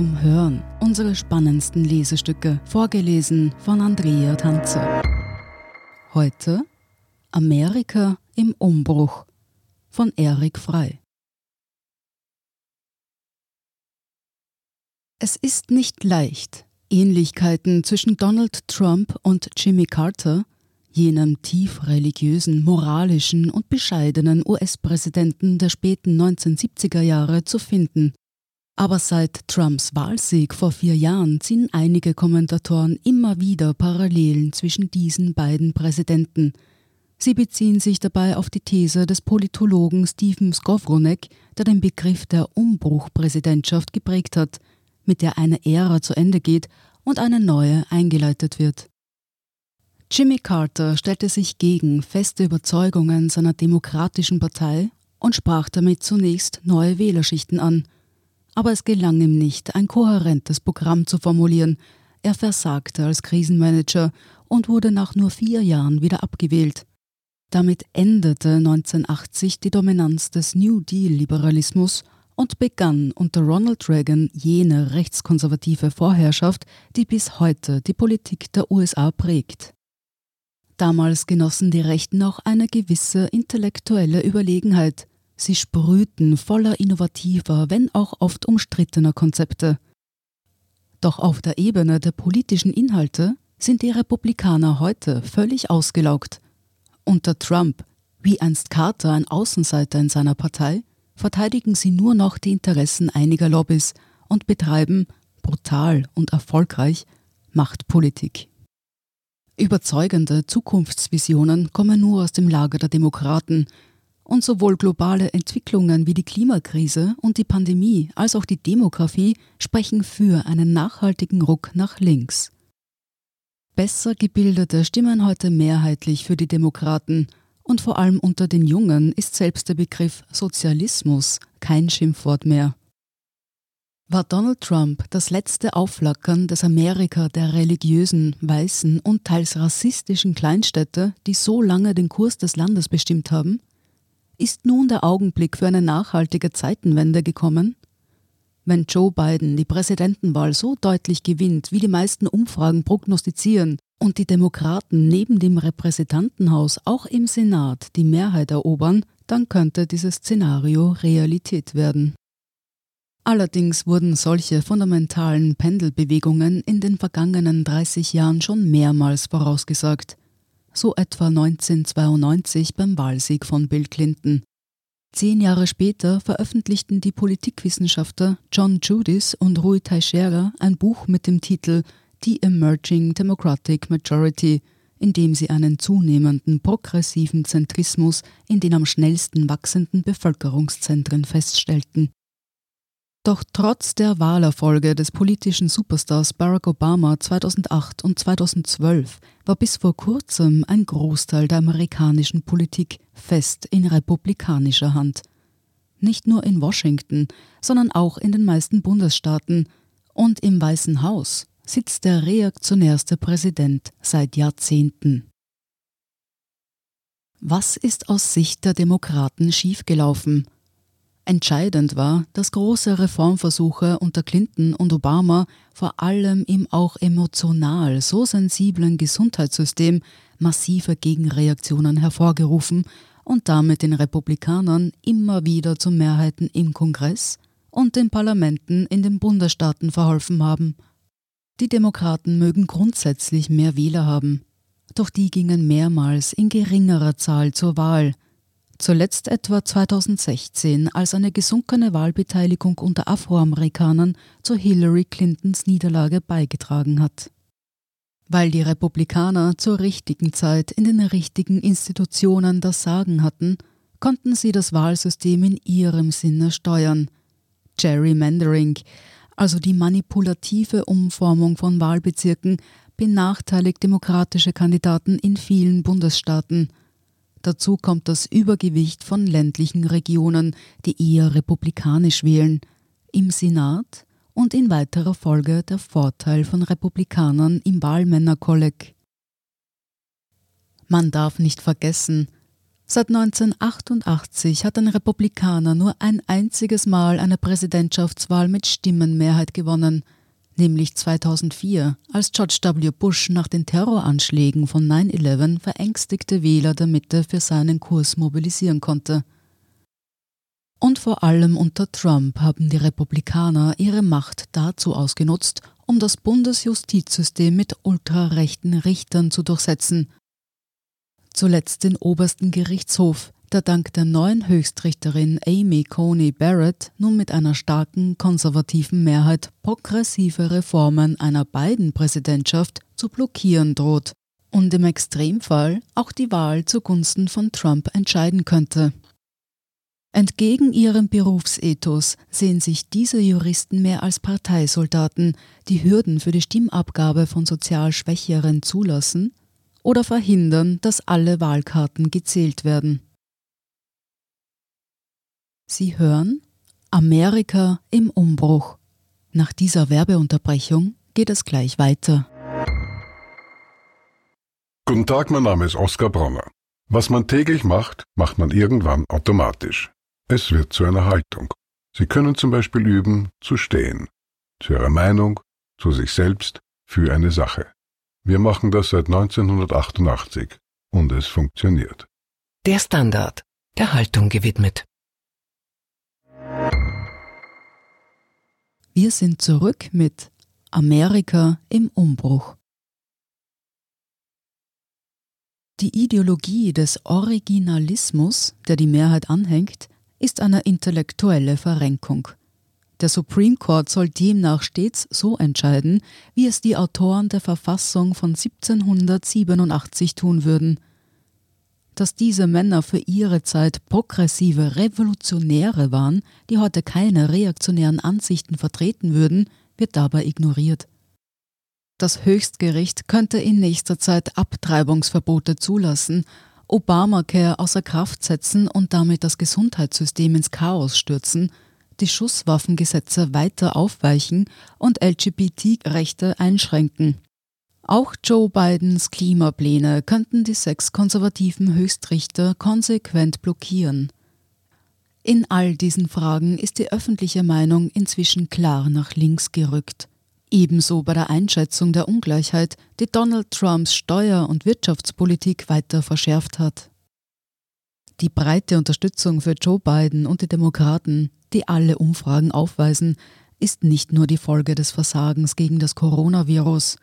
zum Hören unsere spannendsten Lesestücke, vorgelesen von Andrea Tanzer. Heute Amerika im Umbruch von Erik Frei. Es ist nicht leicht, Ähnlichkeiten zwischen Donald Trump und Jimmy Carter, jenem tief religiösen, moralischen und bescheidenen US-Präsidenten der späten 1970er Jahre, zu finden. Aber seit Trumps Wahlsieg vor vier Jahren ziehen einige Kommentatoren immer wieder Parallelen zwischen diesen beiden Präsidenten. Sie beziehen sich dabei auf die These des Politologen Stephen Skowronek, der den Begriff der Umbruchpräsidentschaft geprägt hat, mit der eine Ära zu Ende geht und eine neue eingeleitet wird. Jimmy Carter stellte sich gegen feste Überzeugungen seiner demokratischen Partei und sprach damit zunächst neue Wählerschichten an – aber es gelang ihm nicht, ein kohärentes Programm zu formulieren. Er versagte als Krisenmanager und wurde nach nur vier Jahren wieder abgewählt. Damit endete 1980 die Dominanz des New Deal-Liberalismus und begann unter Ronald Reagan jene rechtskonservative Vorherrschaft, die bis heute die Politik der USA prägt. Damals genossen die Rechten auch eine gewisse intellektuelle Überlegenheit. Sie sprühten voller innovativer, wenn auch oft umstrittener Konzepte. Doch auf der Ebene der politischen Inhalte sind die Republikaner heute völlig ausgelaugt. Unter Trump, wie einst Carter ein Außenseiter in seiner Partei, verteidigen sie nur noch die Interessen einiger Lobbys und betreiben, brutal und erfolgreich, Machtpolitik. Überzeugende Zukunftsvisionen kommen nur aus dem Lager der Demokraten, und sowohl globale Entwicklungen wie die Klimakrise und die Pandemie als auch die Demografie sprechen für einen nachhaltigen Ruck nach links. Besser gebildete stimmen heute mehrheitlich für die Demokraten und vor allem unter den Jungen ist selbst der Begriff Sozialismus kein Schimpfwort mehr. War Donald Trump das letzte Aufflackern des Amerika der religiösen, weißen und teils rassistischen Kleinstädte, die so lange den Kurs des Landes bestimmt haben? Ist nun der Augenblick für eine nachhaltige Zeitenwende gekommen? Wenn Joe Biden die Präsidentenwahl so deutlich gewinnt, wie die meisten Umfragen prognostizieren, und die Demokraten neben dem Repräsentantenhaus auch im Senat die Mehrheit erobern, dann könnte dieses Szenario Realität werden. Allerdings wurden solche fundamentalen Pendelbewegungen in den vergangenen 30 Jahren schon mehrmals vorausgesagt so etwa 1992 beim Wahlsieg von Bill Clinton. Zehn Jahre später veröffentlichten die Politikwissenschaftler John Judis und Rui Teixeira ein Buch mit dem Titel The Emerging Democratic Majority, in dem sie einen zunehmenden progressiven Zentrismus in den am schnellsten wachsenden Bevölkerungszentren feststellten. Doch trotz der Wahlerfolge des politischen Superstars Barack Obama 2008 und 2012 war bis vor kurzem ein Großteil der amerikanischen Politik fest in republikanischer Hand. Nicht nur in Washington, sondern auch in den meisten Bundesstaaten und im Weißen Haus sitzt der reaktionärste Präsident seit Jahrzehnten. Was ist aus Sicht der Demokraten schiefgelaufen? Entscheidend war, dass große Reformversuche unter Clinton und Obama vor allem im auch emotional so sensiblen Gesundheitssystem massive Gegenreaktionen hervorgerufen und damit den Republikanern immer wieder zu Mehrheiten im Kongress und den Parlamenten in den Bundesstaaten verholfen haben. Die Demokraten mögen grundsätzlich mehr Wähler haben, doch die gingen mehrmals in geringerer Zahl zur Wahl – zuletzt etwa 2016, als eine gesunkene Wahlbeteiligung unter Afroamerikanern zu Hillary Clintons Niederlage beigetragen hat. Weil die Republikaner zur richtigen Zeit in den richtigen Institutionen das Sagen hatten, konnten sie das Wahlsystem in ihrem Sinne steuern. Gerrymandering, also die manipulative Umformung von Wahlbezirken, benachteiligt demokratische Kandidaten in vielen Bundesstaaten – Dazu kommt das Übergewicht von ländlichen Regionen, die eher republikanisch wählen, im Senat und in weiterer Folge der Vorteil von Republikanern im Wahlmännerkolleg. Man darf nicht vergessen, Seit 1988 hat ein Republikaner nur ein einziges Mal eine Präsidentschaftswahl mit Stimmenmehrheit gewonnen, nämlich 2004, als George W. Bush nach den Terroranschlägen von 9-11 verängstigte Wähler der Mitte für seinen Kurs mobilisieren konnte. Und vor allem unter Trump haben die Republikaner ihre Macht dazu ausgenutzt, um das Bundesjustizsystem mit ultrarechten Richtern zu durchsetzen zuletzt den obersten Gerichtshof, der dank der neuen Höchstrichterin Amy Coney Barrett nun mit einer starken konservativen Mehrheit progressive Reformen einer Biden-Präsidentschaft zu blockieren droht und im Extremfall auch die Wahl zugunsten von Trump entscheiden könnte. Entgegen ihrem Berufsethos sehen sich diese Juristen mehr als Parteisoldaten, die Hürden für die Stimmabgabe von sozial Schwächeren zulassen oder verhindern, dass alle Wahlkarten gezählt werden. Sie hören Amerika im Umbruch. Nach dieser Werbeunterbrechung geht es gleich weiter. Guten Tag, mein Name ist Oskar Bronner. Was man täglich macht, macht man irgendwann automatisch. Es wird zu einer Haltung. Sie können zum Beispiel üben, zu stehen. Zu Ihrer Meinung, zu sich selbst, für eine Sache. Wir machen das seit 1988 und es funktioniert. Der Standard, der Haltung gewidmet. Wir sind zurück mit Amerika im Umbruch. Die Ideologie des Originalismus, der die Mehrheit anhängt, ist eine intellektuelle Verrenkung. Der Supreme Court soll demnach stets so entscheiden, wie es die Autoren der Verfassung von 1787 tun würden. Dass diese Männer für ihre Zeit progressive Revolutionäre waren, die heute keine reaktionären Ansichten vertreten würden, wird dabei ignoriert. Das Höchstgericht könnte in nächster Zeit Abtreibungsverbote zulassen, Obamacare außer Kraft setzen und damit das Gesundheitssystem ins Chaos stürzen – die Schusswaffengesetze weiter aufweichen und LGBT-Rechte einschränken. Auch Joe Bidens Klimapläne könnten die sechs konservativen Höchstrichter konsequent blockieren. In all diesen Fragen ist die öffentliche Meinung inzwischen klar nach links gerückt. Ebenso bei der Einschätzung der Ungleichheit, die Donald Trumps Steuer- und Wirtschaftspolitik weiter verschärft hat. Die breite Unterstützung für Joe Biden und die Demokraten die alle Umfragen aufweisen, ist nicht nur die Folge des Versagens gegen das Coronavirus.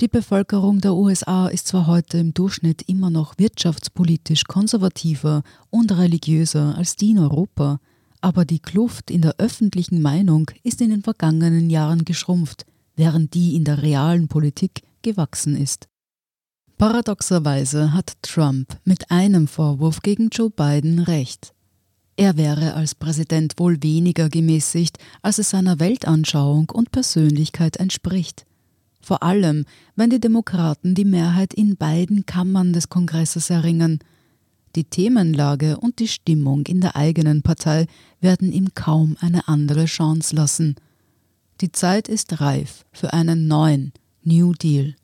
Die Bevölkerung der USA ist zwar heute im Durchschnitt immer noch wirtschaftspolitisch konservativer und religiöser als die in Europa, aber die Kluft in der öffentlichen Meinung ist in den vergangenen Jahren geschrumpft, während die in der realen Politik gewachsen ist. Paradoxerweise hat Trump mit einem Vorwurf gegen Joe Biden recht. Er wäre als Präsident wohl weniger gemäßigt, als es seiner Weltanschauung und Persönlichkeit entspricht. Vor allem, wenn die Demokraten die Mehrheit in beiden Kammern des Kongresses erringen. Die Themenlage und die Stimmung in der eigenen Partei werden ihm kaum eine andere Chance lassen. Die Zeit ist reif für einen neuen New Deal.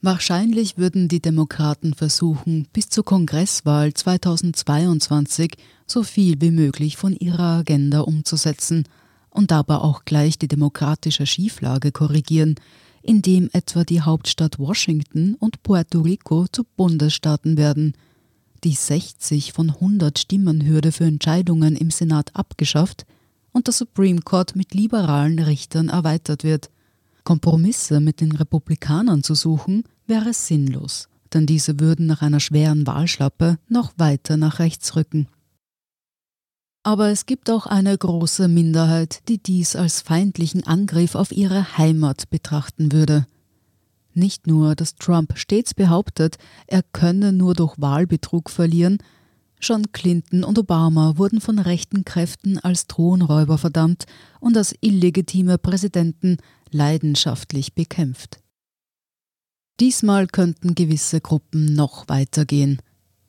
Wahrscheinlich würden die Demokraten versuchen, bis zur Kongresswahl 2022 so viel wie möglich von ihrer Agenda umzusetzen und dabei auch gleich die demokratische Schieflage korrigieren, indem etwa die Hauptstadt Washington und Puerto Rico zu Bundesstaaten werden, die 60 von 100 Stimmenhürde für Entscheidungen im Senat abgeschafft und der Supreme Court mit liberalen Richtern erweitert wird. Kompromisse mit den Republikanern zu suchen, wäre sinnlos, denn diese würden nach einer schweren Wahlschlappe noch weiter nach rechts rücken. Aber es gibt auch eine große Minderheit, die dies als feindlichen Angriff auf ihre Heimat betrachten würde. Nicht nur, dass Trump stets behauptet, er könne nur durch Wahlbetrug verlieren, schon Clinton und Obama wurden von rechten Kräften als Thronräuber verdammt und als illegitime Präsidenten leidenschaftlich bekämpft. Diesmal könnten gewisse Gruppen noch weitergehen.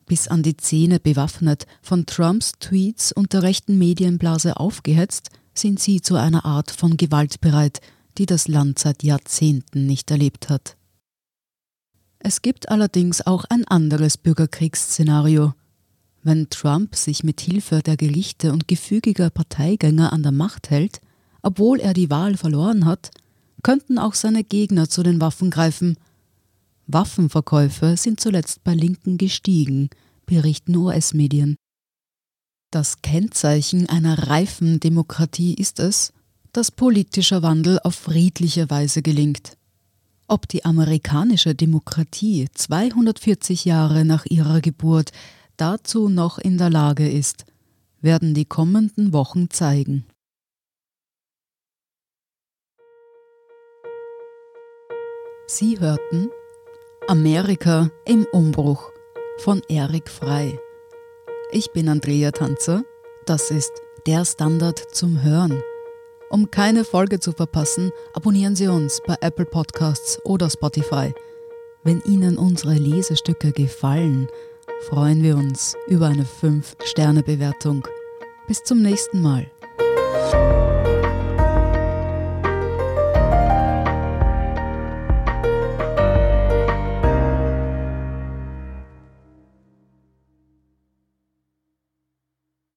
Bis an die Zähne bewaffnet, von Trumps Tweets und der rechten Medienblase aufgehetzt, sind sie zu einer Art von Gewalt bereit, die das Land seit Jahrzehnten nicht erlebt hat. Es gibt allerdings auch ein anderes Bürgerkriegsszenario. Wenn Trump sich mit Hilfe der Gerichte und gefügiger Parteigänger an der Macht hält, obwohl er die Wahl verloren hat, könnten auch seine Gegner zu den Waffen greifen. Waffenverkäufe sind zuletzt bei Linken gestiegen, berichten US-Medien. Das Kennzeichen einer reifen Demokratie ist es, dass politischer Wandel auf friedliche Weise gelingt. Ob die amerikanische Demokratie 240 Jahre nach ihrer Geburt dazu noch in der Lage ist, werden die kommenden Wochen zeigen. Sie hörten Amerika im Umbruch von Erik Frei. Ich bin Andrea Tanzer, das ist der Standard zum Hören. Um keine Folge zu verpassen, abonnieren Sie uns bei Apple Podcasts oder Spotify. Wenn Ihnen unsere Lesestücke gefallen, freuen wir uns über eine 5-Sterne-Bewertung. Bis zum nächsten Mal.